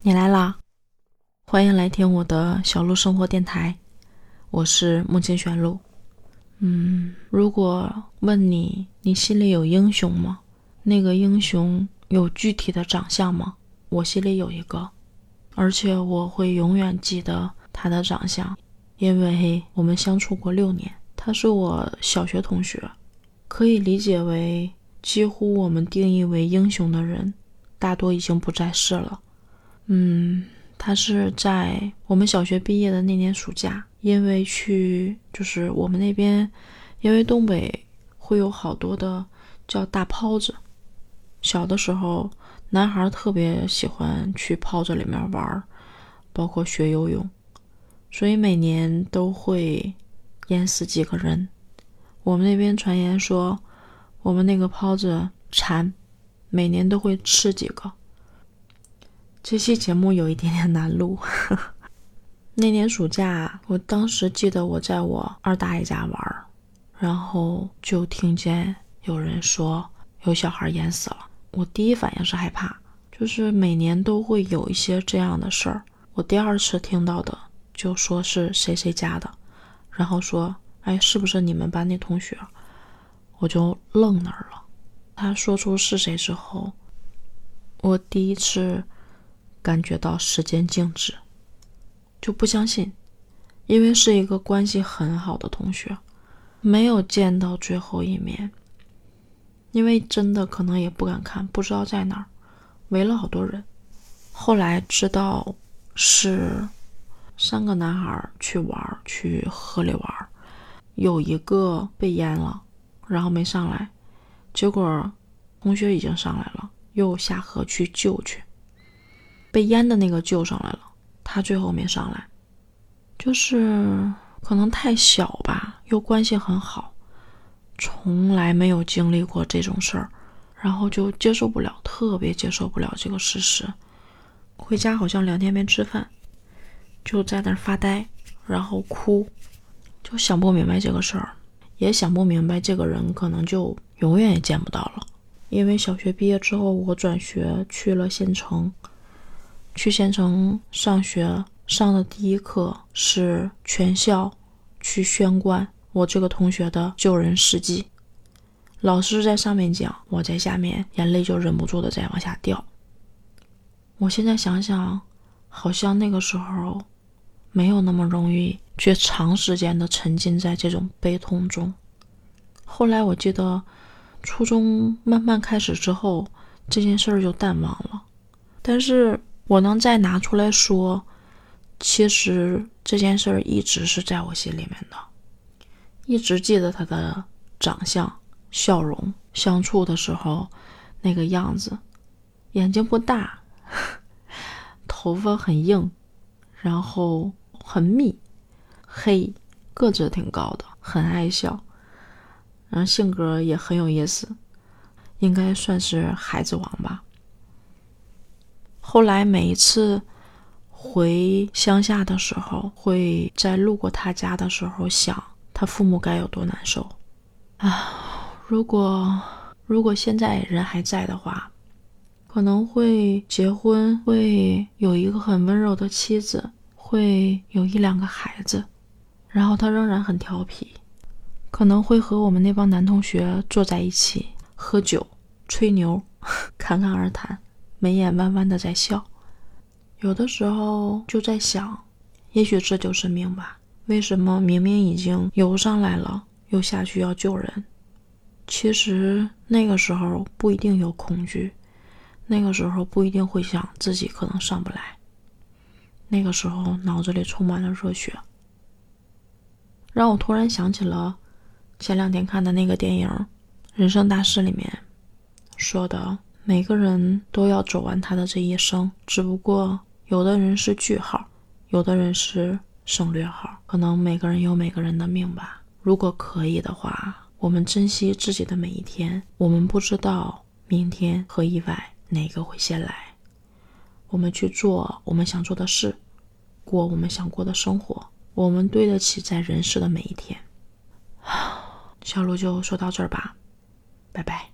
你来啦，欢迎来听我的小鹿生活电台，我是梦清玄鹿。嗯，如果问你，你心里有英雄吗？那个英雄有具体的长相吗？我心里有一个，而且我会永远记得他的长相，因为我们相处过六年。他是我小学同学，可以理解为几乎我们定义为英雄的人，大多已经不在世了。嗯，他是在我们小学毕业的那年暑假，因为去就是我们那边，因为东北会有好多的叫大泡子，小的时候男孩特别喜欢去泡子里面玩，包括学游泳，所以每年都会淹死几个人。我们那边传言说，我们那个泡子馋，每年都会吃几个。这期节目有一点点难录。那年暑假，我当时记得我在我二大爷家玩，然后就听见有人说有小孩淹死了。我第一反应是害怕，就是每年都会有一些这样的事儿。我第二次听到的就说是谁谁家的，然后说：“哎，是不是你们班那同学？”我就愣那儿了。他说出是谁之后，我第一次。感觉到时间静止，就不相信，因为是一个关系很好的同学，没有见到最后一面。因为真的可能也不敢看，不知道在哪儿，围了好多人。后来知道是三个男孩去玩，去河里玩，有一个被淹了，然后没上来，结果同学已经上来了，又下河去救去。被淹的那个救上来了，他最后没上来，就是可能太小吧，又关系很好，从来没有经历过这种事儿，然后就接受不了，特别接受不了这个事实。回家好像两天没吃饭，就在那儿发呆，然后哭，就想不明白这个事儿，也想不明白这个人可能就永远也见不到了。因为小学毕业之后，我转学去了县城。去县城上学上的第一课是全校去宣贯我这个同学的救人事迹，老师在上面讲，我在下面眼泪就忍不住的在往下掉。我现在想想，好像那个时候没有那么容易去长时间的沉浸在这种悲痛中。后来我记得初中慢慢开始之后，这件事儿就淡忘了，但是。我能再拿出来说，其实这件事儿一直是在我心里面的，一直记得他的长相、笑容、相处的时候那个样子，眼睛不大，头发很硬，然后很密，黑，个子挺高的，很爱笑，然后性格也很有意思，应该算是孩子王吧。后来每一次回乡下的时候，会在路过他家的时候想，他父母该有多难受啊！如果如果现在人还在的话，可能会结婚，会有一个很温柔的妻子，会有一两个孩子，然后他仍然很调皮，可能会和我们那帮男同学坐在一起喝酒、吹牛、侃侃而谈。眉眼弯弯的在笑，有的时候就在想，也许这就是命吧？为什么明明已经游上来了，又下去要救人？其实那个时候不一定有恐惧，那个时候不一定会想自己可能上不来，那个时候脑子里充满了热血，让我突然想起了前两天看的那个电影《人生大事》里面说的。每个人都要走完他的这一生，只不过有的人是句号，有的人是省略号。可能每个人有每个人的命吧。如果可以的话，我们珍惜自己的每一天。我们不知道明天和意外哪个会先来，我们去做我们想做的事，过我们想过的生活。我们对得起在人世的每一天。小鹿就说到这儿吧，拜拜。